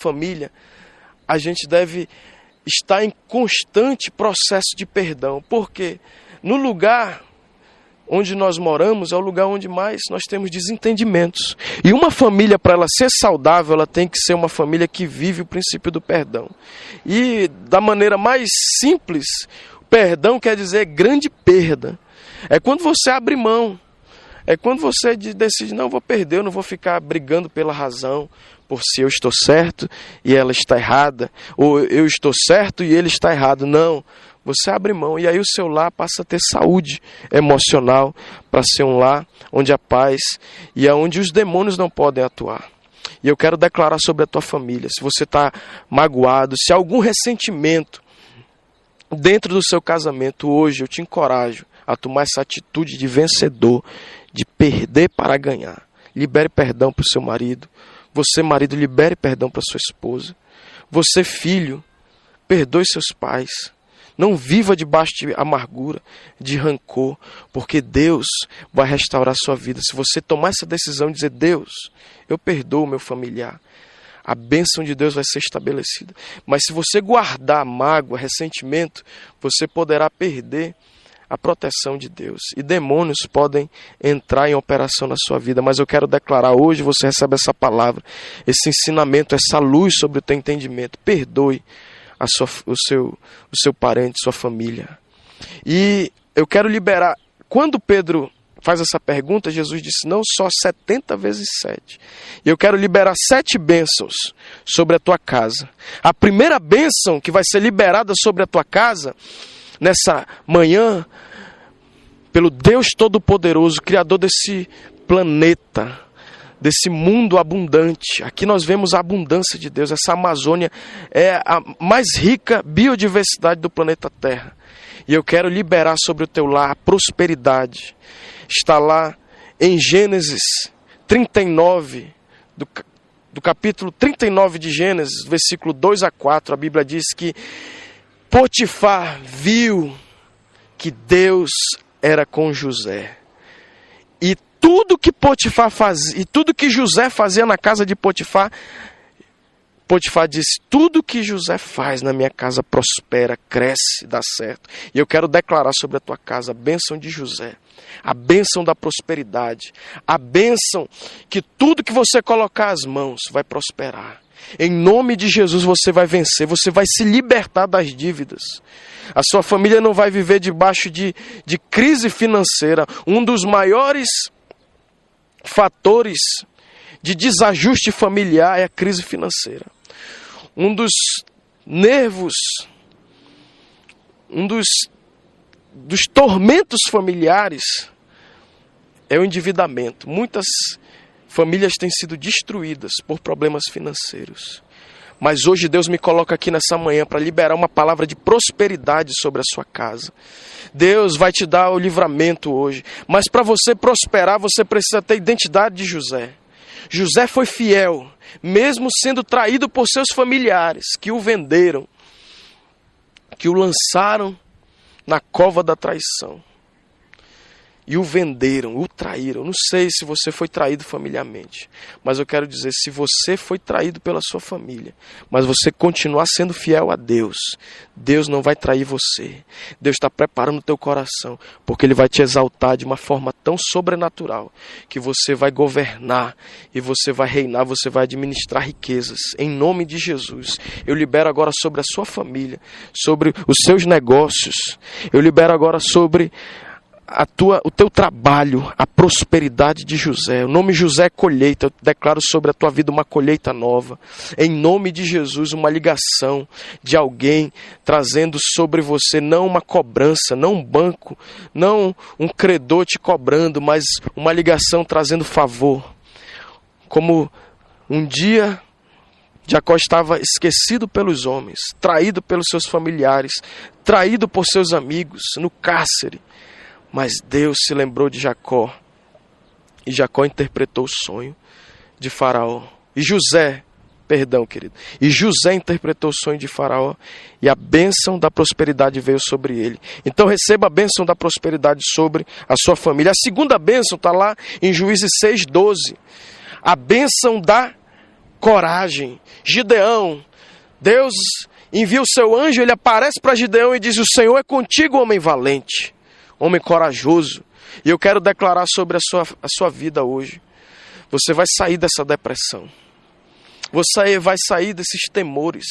família, a gente deve estar em constante processo de perdão, porque no lugar onde nós moramos é o lugar onde mais nós temos desentendimentos. E uma família, para ela ser saudável, ela tem que ser uma família que vive o princípio do perdão. E da maneira mais simples, perdão quer dizer grande perda. É quando você abre mão. É quando você decide, não, vou perder, eu não vou ficar brigando pela razão, por se eu estou certo e ela está errada, ou eu estou certo e ele está errado. Não. Você abre mão e aí o seu lar passa a ter saúde emocional para ser um lar onde há paz e aonde os demônios não podem atuar. E eu quero declarar sobre a tua família, se você está magoado, se há algum ressentimento dentro do seu casamento hoje, eu te encorajo a tomar essa atitude de vencedor, perder para ganhar. Libere perdão para o seu marido. Você, marido, libere perdão para sua esposa. Você, filho, perdoe seus pais. Não viva debaixo de amargura, de rancor, porque Deus vai restaurar sua vida. Se você tomar essa decisão e dizer: Deus, eu perdoo meu familiar, a bênção de Deus vai ser estabelecida. Mas se você guardar mágoa, ressentimento, você poderá perder a proteção de Deus. E demônios podem entrar em operação na sua vida, mas eu quero declarar hoje você recebe essa palavra, esse ensinamento, essa luz sobre o teu entendimento. Perdoe a sua, o, seu, o seu parente, sua família. E eu quero liberar. Quando Pedro faz essa pergunta, Jesus disse: não só 70 vezes 7. E eu quero liberar sete bênçãos sobre a tua casa. A primeira bênção que vai ser liberada sobre a tua casa nessa manhã, pelo Deus Todo-Poderoso, Criador desse planeta desse mundo abundante. Aqui nós vemos a abundância de Deus. Essa Amazônia é a mais rica biodiversidade do planeta Terra. E eu quero liberar sobre o teu lar a prosperidade. Está lá em Gênesis 39, do, do capítulo 39 de Gênesis, versículo 2 a 4, a Bíblia diz que Potifar viu que Deus era com José. E tudo que Potifar fazia, e tudo que José fazia na casa de Potifar, Potifar disse: Tudo que José faz na minha casa prospera, cresce, dá certo. E eu quero declarar sobre a tua casa a bênção de José, a bênção da prosperidade, a bênção que tudo que você colocar as mãos vai prosperar. Em nome de Jesus você vai vencer, você vai se libertar das dívidas. A sua família não vai viver debaixo de, de crise financeira. Um dos maiores fatores de desajuste familiar é a crise financeira. Um dos nervos, um dos, dos tormentos familiares é o endividamento. Muitas famílias têm sido destruídas por problemas financeiros. Mas hoje Deus me coloca aqui nessa manhã para liberar uma palavra de prosperidade sobre a sua casa. Deus vai te dar o livramento hoje. Mas para você prosperar, você precisa ter a identidade de José. José foi fiel, mesmo sendo traído por seus familiares, que o venderam, que o lançaram na cova da traição e o venderam, o traíram. Não sei se você foi traído familiarmente, mas eu quero dizer: se você foi traído pela sua família, mas você continuar sendo fiel a Deus, Deus não vai trair você. Deus está preparando o teu coração, porque Ele vai te exaltar de uma forma tão sobrenatural que você vai governar e você vai reinar, você vai administrar riquezas. Em nome de Jesus, eu libero agora sobre a sua família, sobre os seus negócios, eu libero agora sobre a tua, o teu trabalho, a prosperidade de José. O nome José é colheita. Eu declaro sobre a tua vida uma colheita nova. Em nome de Jesus, uma ligação de alguém trazendo sobre você não uma cobrança, não um banco, não um credor te cobrando, mas uma ligação trazendo favor. Como um dia Jacó estava esquecido pelos homens, traído pelos seus familiares, traído por seus amigos, no cárcere. Mas Deus se lembrou de Jacó. E Jacó interpretou o sonho de Faraó. E José, perdão, querido. E José interpretou o sonho de Faraó. E a bênção da prosperidade veio sobre ele. Então receba a bênção da prosperidade sobre a sua família. A segunda bênção está lá em Juízes 6,12. A bênção da coragem. Gideão, Deus envia o seu anjo, ele aparece para Gideão e diz: O Senhor é contigo, homem valente, homem corajoso. E eu quero declarar sobre a sua, a sua vida hoje. Você vai sair dessa depressão. Você vai sair desses temores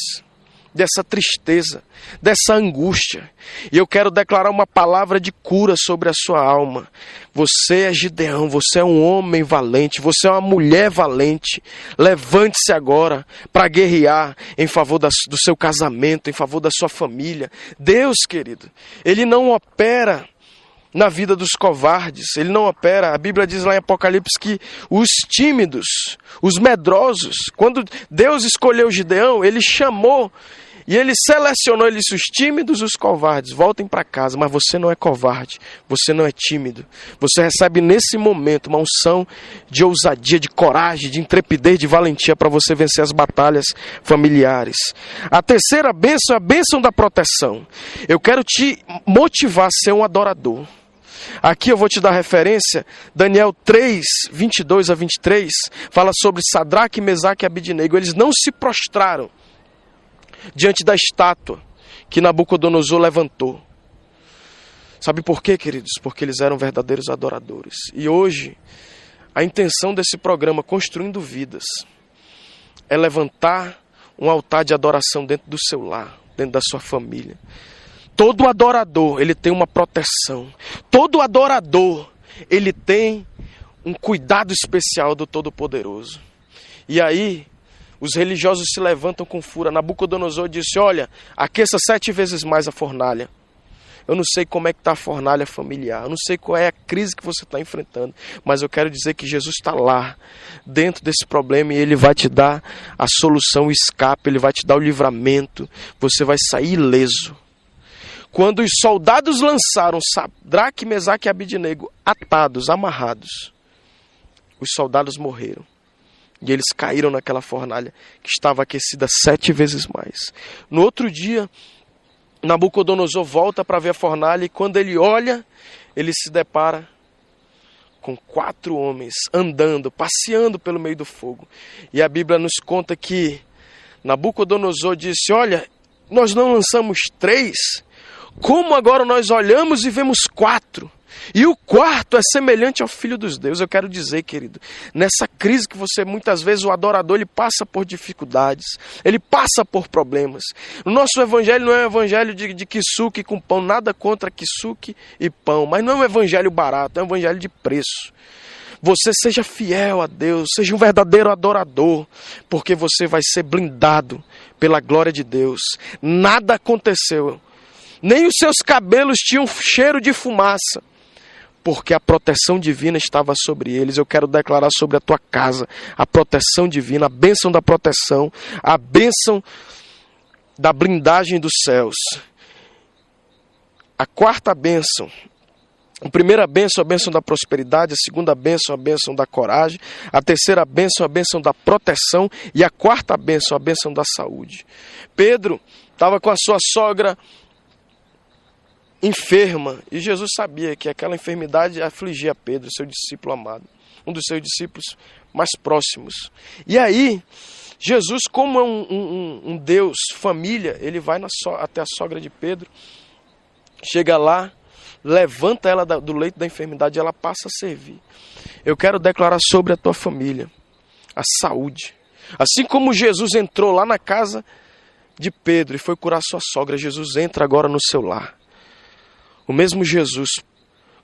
dessa tristeza, dessa angústia. E eu quero declarar uma palavra de cura sobre a sua alma. Você é Gideão, você é um homem valente, você é uma mulher valente. Levante-se agora para guerrear em favor do seu casamento, em favor da sua família. Deus, querido, Ele não opera na vida dos covardes, ele não opera. A Bíblia diz lá em Apocalipse que os tímidos, os medrosos, quando Deus escolheu Gideão, ele chamou e ele selecionou, ele disse: os tímidos, os covardes, voltem para casa, mas você não é covarde, você não é tímido. Você recebe nesse momento uma unção de ousadia, de coragem, de intrepidez, de valentia para você vencer as batalhas familiares. A terceira bênção é a bênção da proteção. Eu quero te motivar a ser um adorador. Aqui eu vou te dar referência, Daniel 3, 22 a 23, fala sobre Sadraque, Mesaque e Abidnego. Eles não se prostraram diante da estátua que Nabucodonosor levantou. Sabe por quê, queridos? Porque eles eram verdadeiros adoradores. E hoje, a intenção desse programa Construindo Vidas é levantar um altar de adoração dentro do seu lar, dentro da sua família. Todo adorador, ele tem uma proteção. Todo adorador, ele tem um cuidado especial do Todo-Poderoso. E aí, os religiosos se levantam com fúria. Nabucodonosor disse: Olha, aqueça sete vezes mais a fornalha. Eu não sei como é que está a fornalha familiar, eu não sei qual é a crise que você está enfrentando, mas eu quero dizer que Jesus está lá, dentro desse problema, e Ele vai te dar a solução, o escape, Ele vai te dar o livramento, você vai sair ileso. Quando os soldados lançaram Sadraque, Mesaque e Abidnego atados, amarrados, os soldados morreram. E eles caíram naquela fornalha que estava aquecida sete vezes mais. No outro dia, Nabucodonosor volta para ver a fornalha e quando ele olha, ele se depara com quatro homens andando, passeando pelo meio do fogo. E a Bíblia nos conta que Nabucodonosor disse: Olha, nós não lançamos três, como agora nós olhamos e vemos quatro? E o quarto é semelhante ao Filho dos Deus. Eu quero dizer, querido, nessa crise que você muitas vezes o adorador ele passa por dificuldades, ele passa por problemas. O nosso evangelho não é um evangelho de, de kisuke com pão, nada contra kisuke e pão, mas não é um evangelho barato, é um evangelho de preço. Você seja fiel a Deus, seja um verdadeiro adorador, porque você vai ser blindado pela glória de Deus. Nada aconteceu, nem os seus cabelos tinham cheiro de fumaça porque a proteção divina estava sobre eles. Eu quero declarar sobre a tua casa a proteção divina, a bênção da proteção, a bênção da blindagem dos céus. A quarta bênção. A primeira bênção, a bênção da prosperidade, a segunda bênção, a bênção da coragem, a terceira bênção, a bênção da proteção e a quarta bênção, a bênção da saúde. Pedro estava com a sua sogra enferma. E Jesus sabia que aquela enfermidade afligia Pedro, seu discípulo amado, um dos seus discípulos mais próximos. E aí, Jesus, como é um, um, um Deus família, ele vai so, até a sogra de Pedro, chega lá, levanta ela do leito da enfermidade ela passa a servir. Eu quero declarar sobre a tua família a saúde. Assim como Jesus entrou lá na casa de Pedro e foi curar sua sogra, Jesus entra agora no seu lar. O mesmo Jesus,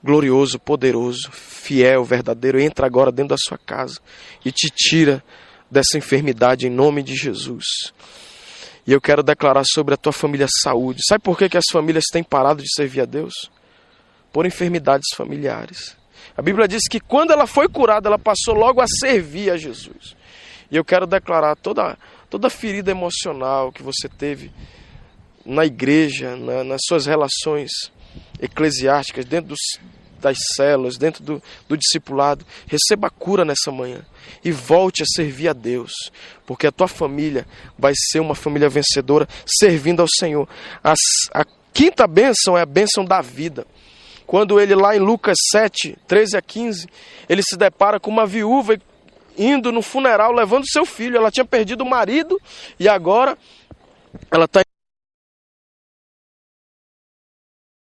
glorioso, poderoso, fiel, verdadeiro, entra agora dentro da sua casa e te tira dessa enfermidade em nome de Jesus. E eu quero declarar sobre a tua família saúde. Sabe por que, que as famílias têm parado de servir a Deus? Por enfermidades familiares. A Bíblia diz que quando ela foi curada, ela passou logo a servir a Jesus. E eu quero declarar toda, toda ferida emocional que você teve na igreja, na, nas suas relações eclesiásticas, dentro dos, das células, dentro do, do discipulado. Receba a cura nessa manhã e volte a servir a Deus, porque a tua família vai ser uma família vencedora servindo ao Senhor. As, a quinta bênção é a bênção da vida. Quando ele lá em Lucas 7, 13 a 15, ele se depara com uma viúva indo no funeral levando seu filho. Ela tinha perdido o marido e agora ela está